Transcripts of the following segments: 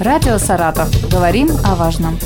Радио «Саратов». Говорим о важном.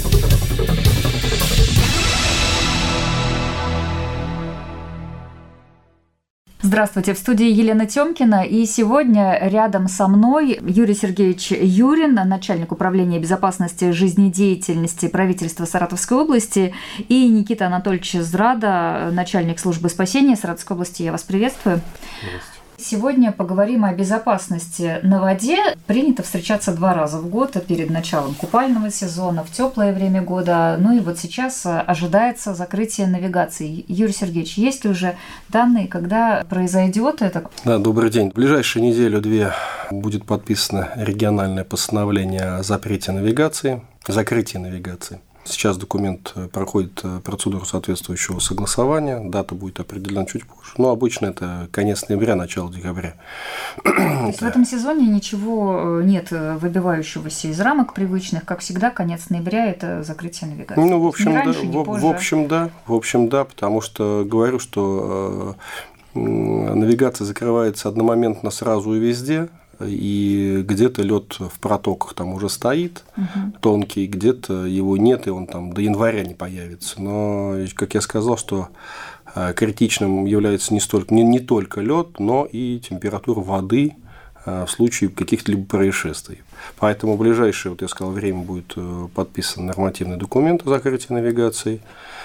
Здравствуйте, в студии Елена Тёмкина. И сегодня рядом со мной Юрий Сергеевич Юрин, начальник управления безопасности жизнедеятельности правительства Саратовской области, и Никита Анатольевич Зрада, начальник службы спасения Саратовской области. Я вас приветствую. Здравствуйте. Сегодня поговорим о безопасности на воде. Принято встречаться два раза в год перед началом купального сезона, в теплое время года. Ну и вот сейчас ожидается закрытие навигации. Юрий Сергеевич, есть ли уже данные, когда произойдет это? Да, добрый день. В ближайшую неделю-две будет подписано региональное постановление о запрете навигации, закрытии навигации. Сейчас документ э, проходит э, процедуру соответствующего согласования, дата будет определена чуть позже. Но обычно это конец ноября, начало декабря. То есть в этом сезоне ничего э, нет выбивающегося из рамок привычных, как всегда, конец ноября это закрытие навигации. Ну, в общем, раньше, да, в, в общем, да, в общем, да, потому что говорю, что навигация закрывается одномоментно сразу и везде, и где-то лед в протоках там уже стоит угу. тонкий, где-то его нет, и он там до января не появится. Но, как я сказал, что э, критичным является не, столько, не, не только лед, но и температура воды в случае каких-либо происшествий. Поэтому в ближайшее, вот я сказал, время будет э, подписан нормативный документ о закрытии навигации.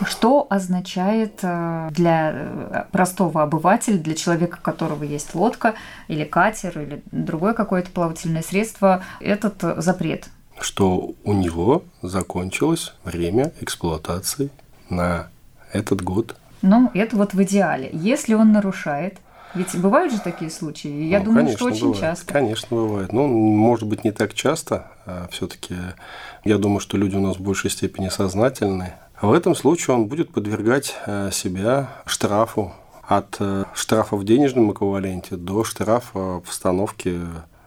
Что означает э, для простого обывателя, для человека, у которого есть лодка или катер или другое какое-то плавательное средство, этот запрет? Что у него закончилось время эксплуатации на этот год. Ну, это вот в идеале. Если он нарушает, ведь бывают же такие случаи. Я ну, думаю, конечно, что очень бывает. часто. Конечно, бывает. Ну, может быть, не так часто. А все-таки я думаю, что люди у нас в большей степени сознательны. В этом случае он будет подвергать э, себя штрафу от э, штрафа в денежном эквиваленте до штрафа постановки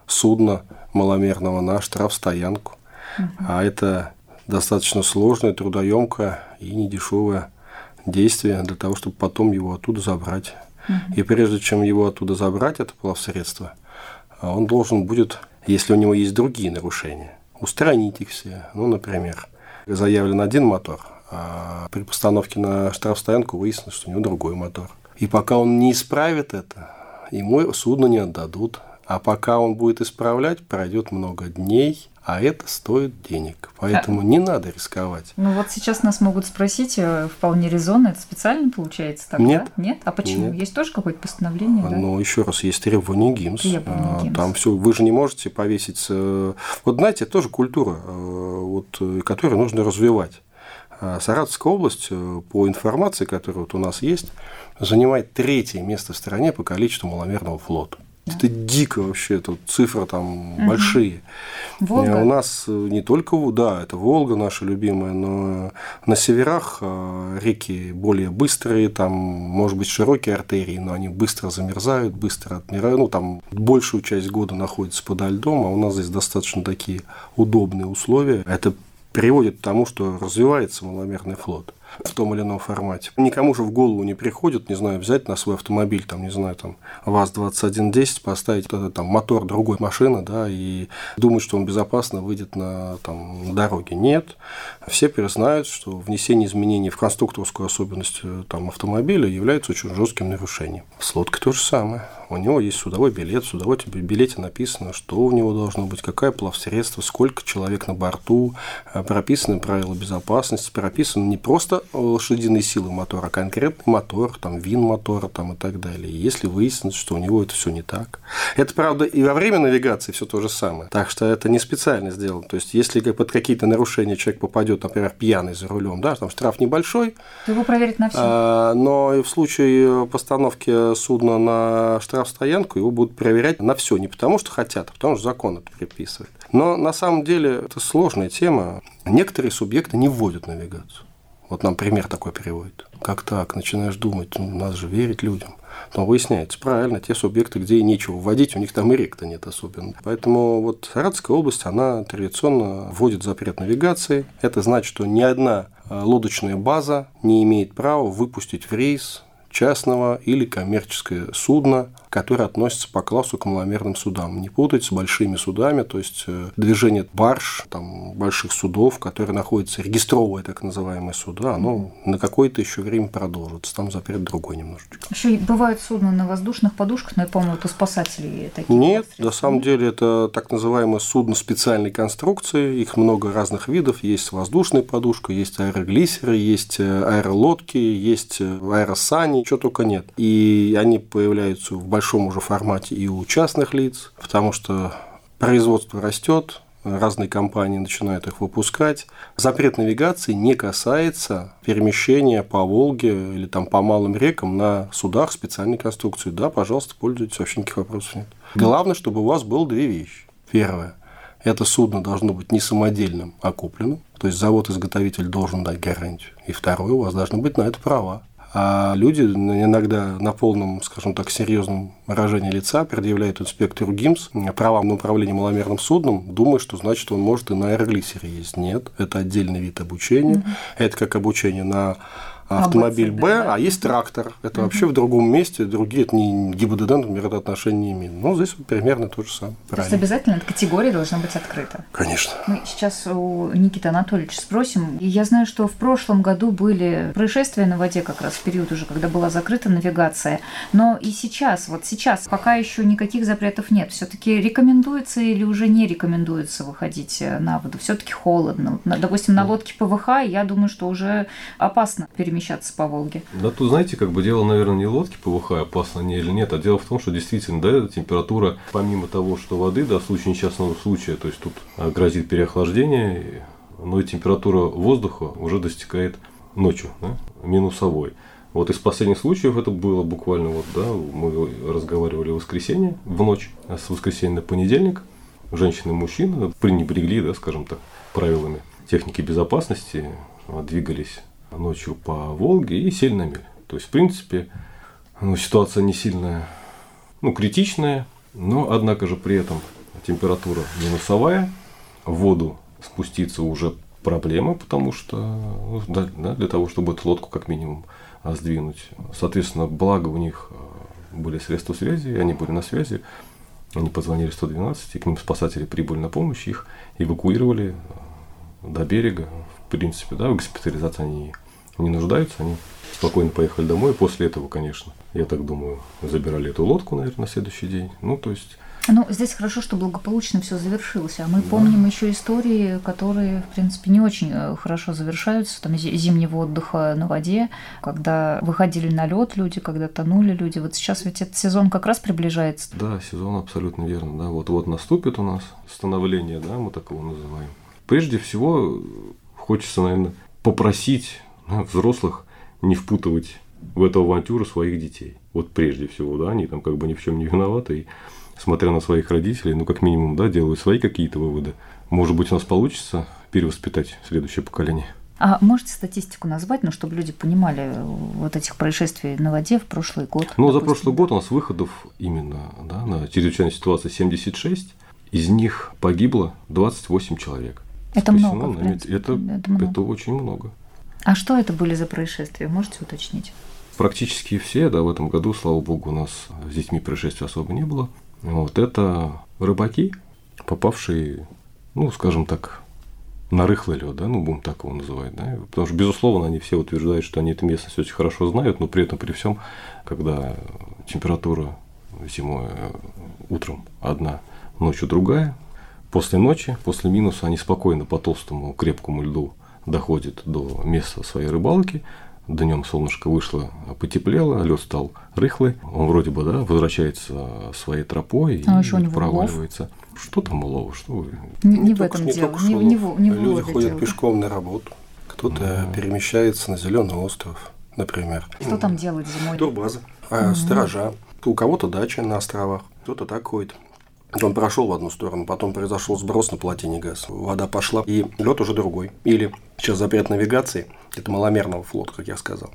судна маломерного на штрафстоянку. Угу. А это достаточно сложное, трудоемкое и недешевое действие для того, чтобы потом его оттуда забрать. И прежде чем его оттуда забрать, это плавсредство, он должен будет, если у него есть другие нарушения, устранить их все. Ну, например, заявлен один мотор, а при постановке на штрафстоянку выяснилось, что у него другой мотор. И пока он не исправит это, ему судно не отдадут. А пока он будет исправлять, пройдет много дней, а это стоит денег. Поэтому а... не надо рисковать. Ну вот сейчас нас могут спросить, э, вполне резонно, это специально получается так? Нет. Да? Нет? А почему? Нет. Есть тоже какое-то постановление? Да? Ну, еще раз, есть требования ГИМС. Требования а, ГИМС. Там все, вы же не можете повесить. Вот знаете, это тоже культура, э, вот, э, которую нужно развивать. А Саратовская область, по информации, которая вот у нас есть, занимает третье место в стране по количеству маломерного флота. Это дико вообще, тут цифры там угу. большие. Волга? У нас э, не только, да, это Волга наша любимая, но на северах э, реки более быстрые, там, может быть, широкие артерии, но они быстро замерзают, быстро отмирают, ну, там большую часть года находятся подо льдом, а у нас здесь достаточно такие удобные условия. Это приводит к тому, что развивается маломерный флот в том или ином формате. Никому же в голову не приходит, не знаю, взять на свой автомобиль, там, не знаю, там, ВАЗ-2110, поставить там, мотор другой машины, да, и думать, что он безопасно выйдет на там, дороге. Нет. Все знают, что внесение изменений в конструкторскую особенность э, там, автомобиля является очень жестким нарушением. С лодкой то же самое. У него есть судовой билет, в судовой билете написано, что у него должно быть, какое плавсредство, сколько человек на борту, э, прописаны правила безопасности, прописаны не просто лошадиные силы мотора, а конкретный мотор, там, вин мотора там, и так далее. И если выяснится, что у него это все не так. Это, правда, и во время навигации все то же самое. Так что это не специально сделано. То есть, если под какие-то нарушения человек попадет, например, пьяный за рулем, да, там штраф небольшой. Его проверят на все. А, но в случае постановки судна на штраф штрафстоянку, его будут проверять на все, не потому что хотят, а потому что закон это приписывает. Но на самом деле это сложная тема. Некоторые субъекты не вводят навигацию. Вот нам пример такой приводит. Как так? Начинаешь думать, ну, надо же верить людям. Но выясняется, правильно, те субъекты, где и нечего вводить, у них там и рек-то нет особенно. Поэтому вот Саратовская область, она традиционно вводит запрет навигации. Это значит, что ни одна э, лодочная база не имеет права выпустить в рейс частного или коммерческое судно, которое относится по классу к маломерным судам. Не путать с большими судами, то есть э, движение барж, там, больших судов, которые находятся, регистровые так называемые суда, оно на какое-то еще время продолжится. Там запрет другой немножечко. Еще бывают судна на воздушных подушках, но я помню, вот у спасателей такие. Нет, на самом деле это так называемое судно специальной конструкции. Их много разных видов. Есть воздушная подушка, есть аэроглиссеры, есть э, аэролодки, есть э, аэросани, чего только нет. И они появляются в большом уже формате и у частных лиц, потому что производство растет, разные компании начинают их выпускать. Запрет навигации не касается перемещения по Волге или там по малым рекам на судах специальной конструкции. Да, пожалуйста, пользуйтесь, вообще никаких вопросов нет. Главное, чтобы у вас было две вещи. Первое. Это судно должно быть не самодельным, а купленным. То есть завод-изготовитель должен дать гарантию. И второе, у вас должны быть на это права. А люди иногда на полном, скажем так, серьезном выражении лица предъявляют инспектору ГИМС права на управление маломерным судном, думая, что значит он может и на аэроглиссере ездить. Нет, это отдельный вид обучения. Угу. Это как обучение на автомобиль Б, да. а есть трактор. Это угу. вообще в другом месте, другие, это не ГИБДД, например, это отношения не имеют. Но здесь примерно то же самое. То есть обязательно эта категория должна быть открыта? Конечно. Мы сейчас у Никиты Анатольевича спросим. Я знаю, что в прошлом году были происшествия на воде как раз в период уже, когда была закрыта навигация. Но и сейчас, вот сейчас, пока еще никаких запретов нет, все-таки рекомендуется или уже не рекомендуется выходить на воду? Все-таки холодно. Допустим, на лодке ПВХ, я думаю, что уже опасно перемещаться перемещаться по Волге? Да тут, знаете, как бы дело, наверное, не лодки ПВХ, опасно они или нет, а дело в том, что действительно, да, температура, помимо того, что воды, да, в случае несчастного случая, то есть тут грозит переохлаждение, но и температура воздуха уже достигает ночью, да, минусовой. Вот из последних случаев это было буквально вот, да, мы разговаривали в воскресенье, в ночь, а с воскресенья на понедельник, женщины и мужчины пренебрегли, да, скажем так, правилами техники безопасности, двигались ночью по Волге и сели на мель. То есть, в принципе, ну, ситуация не сильно ну, критичная, но, однако же, при этом температура минусовая, в воду спуститься уже проблема, потому что ну, да, да, для того, чтобы эту лодку как минимум сдвинуть. Соответственно, благо у них а, были средства связи, они были на связи, они позвонили 112, и к ним спасатели прибыли на помощь, их эвакуировали а, до берега. В принципе, да, в госпитализации они не нуждаются, они спокойно поехали домой. После этого, конечно, я так думаю, забирали эту лодку, наверное, на следующий день. Ну, то есть ну, здесь хорошо, что благополучно все завершилось. А мы да. помним еще истории, которые, в принципе, не очень э, хорошо завершаются. Там зимнего отдыха на воде, когда выходили на лед люди, когда тонули люди. Вот сейчас ведь этот сезон как раз приближается. Да, сезон абсолютно верно. Да, вот вот наступит у нас становление, да, мы так его называем. Прежде всего, хочется, наверное, попросить взрослых не впутывать в эту авантюру своих детей. Вот прежде всего, да, они там как бы ни в чем не виноваты, и смотря на своих родителей, ну, как минимум, да, делают свои какие-то выводы. Может быть, у нас получится перевоспитать следующее поколение. А можете статистику назвать, ну, чтобы люди понимали вот этих происшествий на воде в прошлый год? Ну, допустим. за прошлый год у нас выходов именно да, на чрезвычайной ситуации 76, из них погибло 28 человек. Это много, ну, это, это, много. это очень много. А что это были за происшествия? Можете уточнить? Практически все, да, в этом году, слава богу, у нас с детьми происшествий особо не было. Вот это рыбаки, попавшие, ну, скажем так, на рыхлый лед, да, ну, будем так его называть, да, потому что, безусловно, они все утверждают, что они эту местность очень хорошо знают, но при этом, при всем, когда температура зимой э, утром одна, ночью другая, после ночи, после минуса они спокойно по толстому крепкому льду доходит до места своей рыбалки, днем солнышко вышло, потеплело, лед стал рыхлый, он вроде бы, да, возвращается своей тропой а и проваливается. Улов? Что там улова, что вы? Не, не в этом дело, не, не, в, не в Люди ходят дело. пешком на работу, кто-то mm. перемещается на зеленый остров, например. Что там делать зимой? Турбаза, а, сторожа, у кого-то дача на островах, кто-то так ходит. Он прошел в одну сторону, потом произошел сброс на плотине ГЭС. Вода пошла, и лед уже другой. Или сейчас запрет навигации, это маломерного флота, как я сказал.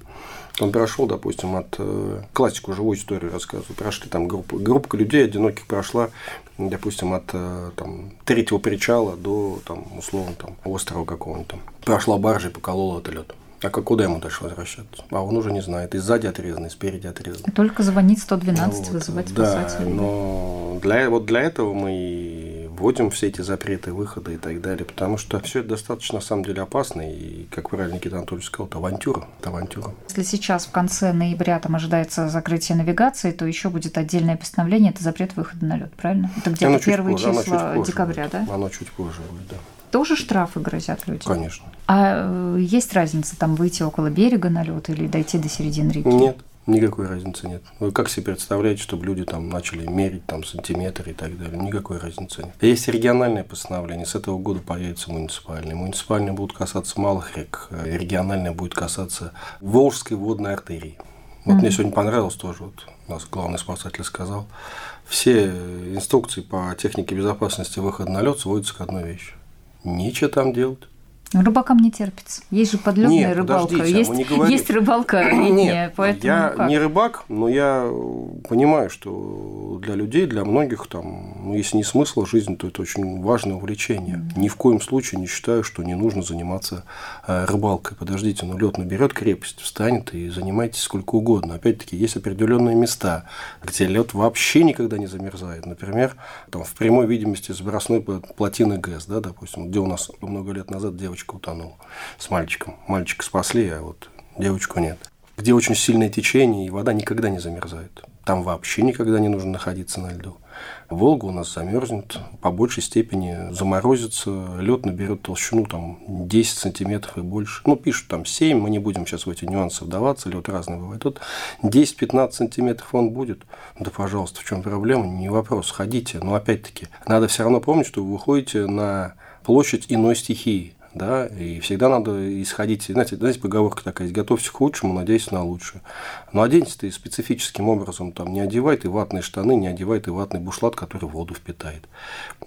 Он прошел, допустим, от э, классику, живую историю рассказываю. Прошли там группа, группа людей одиноких прошла, допустим, от э, там, третьего причала до, там, условно, там, острова какого-нибудь там. Прошла баржа и поколола это лед. А куда ему дальше возвращаться? А он уже не знает. И сзади отрезан, и спереди отрезан. Только звонить 112, вот. вызывать спасателей. Да, но для, вот для этого мы вводим все эти запреты, выходы и так далее, потому что все это достаточно, на самом деле, опасно, и, как правильно Никита Анатольевич сказал, это авантюра. Это авантюра. Если сейчас в конце ноября там ожидается закрытие навигации, то еще будет отдельное постановление, это запрет выхода на лед, правильно? Это где-то первые позже, числа декабря, будет. да? Оно чуть позже будет, да тоже штрафы грозят людям? Конечно. А э, есть разница там выйти около берега на лед или дойти до середины реки? Нет. Никакой разницы нет. Вы как себе представляете, чтобы люди там начали мерить там сантиметры и так далее? Никакой разницы нет. Есть региональное постановление. С этого года появится муниципальное. Муниципальные будут касаться малых рек. Региональное будет касаться Волжской водной артерии. Вот mm-hmm. мне сегодня понравилось тоже, вот у нас главный спасатель сказал, все инструкции по технике безопасности выхода на лед сводятся к одной вещи. Нечего там делать. Рыбакам не терпится. Есть же подледная Нет, рыбалка. Есть, не говорим... есть рыбалка летняя, поэтому. Я как? не рыбак, но я понимаю, что для людей, для многих там, ну, если не смысл жизни, то это очень важное увлечение. Mm-hmm. Ни в коем случае не считаю, что не нужно заниматься э, рыбалкой. Подождите, ну лед наберет крепость, встанет и занимайтесь сколько угодно. Опять-таки, есть определенные места, где лед вообще никогда не замерзает. Например, там, в прямой видимости с бросной плотины ГЭС, да, допустим, где у нас много лет назад девочка девочка утонула с мальчиком. Мальчика спасли, а вот девочку нет. Где очень сильное течение, и вода никогда не замерзает. Там вообще никогда не нужно находиться на льду. Волга у нас замерзнет, по большей степени заморозится, лед наберет толщину там 10 сантиметров и больше. Ну, пишут там 7, мы не будем сейчас в эти нюансы вдаваться, лед разный бывает. Тут 10-15 сантиметров он будет. Да, пожалуйста, в чем проблема? Не вопрос, ходите. Но опять-таки, надо все равно помнить, что вы выходите на площадь иной стихии да, и всегда надо исходить, знаете, знаете, поговорка такая, готовься к лучшему, надейся на лучшее. Но оденься ты специфическим образом, там, не одевай ты ватные штаны, не одевай ты ватный бушлат, который воду впитает.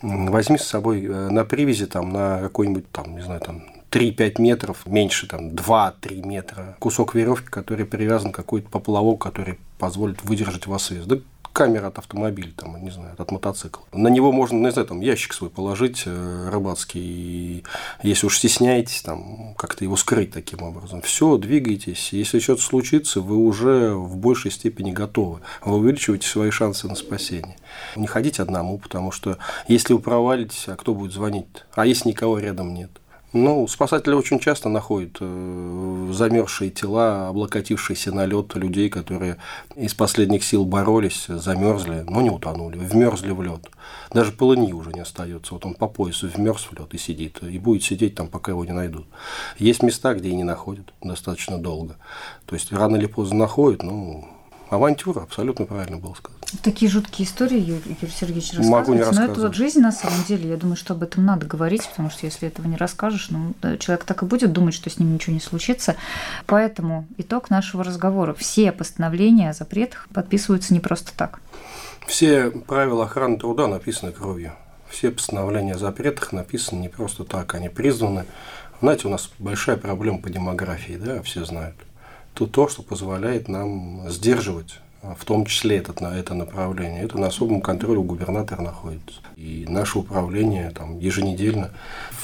Возьми с собой э, на привязи, там, на какой-нибудь, там, не знаю, там, 3-5 метров, меньше там 2-3 метра, кусок веревки, который привязан к какой-то поплавок, который позволит выдержать вас вес. Да камера от автомобиля, там, не знаю, от мотоцикла. На него можно, не знаю, там ящик свой положить э, рыбацкий, и если уж стесняетесь, там, как-то его скрыть таким образом. Все, двигайтесь. Если что-то случится, вы уже в большей степени готовы. Вы увеличиваете свои шансы на спасение. Не ходите одному, потому что если вы провалитесь, а кто будет звонить? А если никого рядом нет? Ну, спасатели очень часто находят э, замерзшие тела, облокотившиеся на лед людей, которые из последних сил боролись, замерзли, но не утонули, вмерзли в лед. Даже полыни уже не остается. Вот он по поясу вмерз в лед и сидит, и будет сидеть там, пока его не найдут. Есть места, где и не находят достаточно долго. То есть рано или поздно находят, ну, авантюра, абсолютно правильно было сказано. Такие жуткие истории, Юрий, Юрий Сергеевич, рассказывает. Могу не Но это вот жизнь на самом деле. Я думаю, что об этом надо говорить, потому что если этого не расскажешь, ну, человек так и будет думать, что с ним ничего не случится. Поэтому итог нашего разговора. Все постановления о запретах подписываются не просто так. Все правила охраны труда написаны кровью. Все постановления о запретах написаны не просто так, они признаны. Знаете, у нас большая проблема по демографии, да, все знают. Тут то, что позволяет нам сдерживать в том числе этот, на это направление. Это на особом контроле у губернатора находится. И наше управление там, еженедельно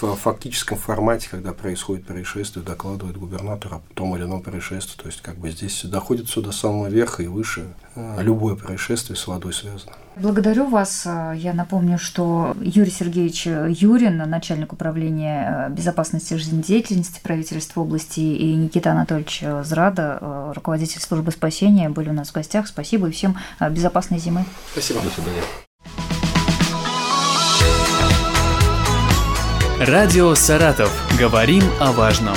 в фактическом формате, когда происходит происшествие, докладывает губернатор о том или ином происшествии. То есть как бы здесь доходит все до самого верха и выше. А любое происшествие с водой связано. Благодарю вас. Я напомню, что Юрий Сергеевич Юрин, начальник управления безопасности жизнедеятельности правительства области, и Никита Анатольевич Зрада, руководитель службы спасения, были у нас в гостях. Спасибо и всем безопасной зимы. Спасибо. До свидания. Радио «Саратов». Говорим о важном.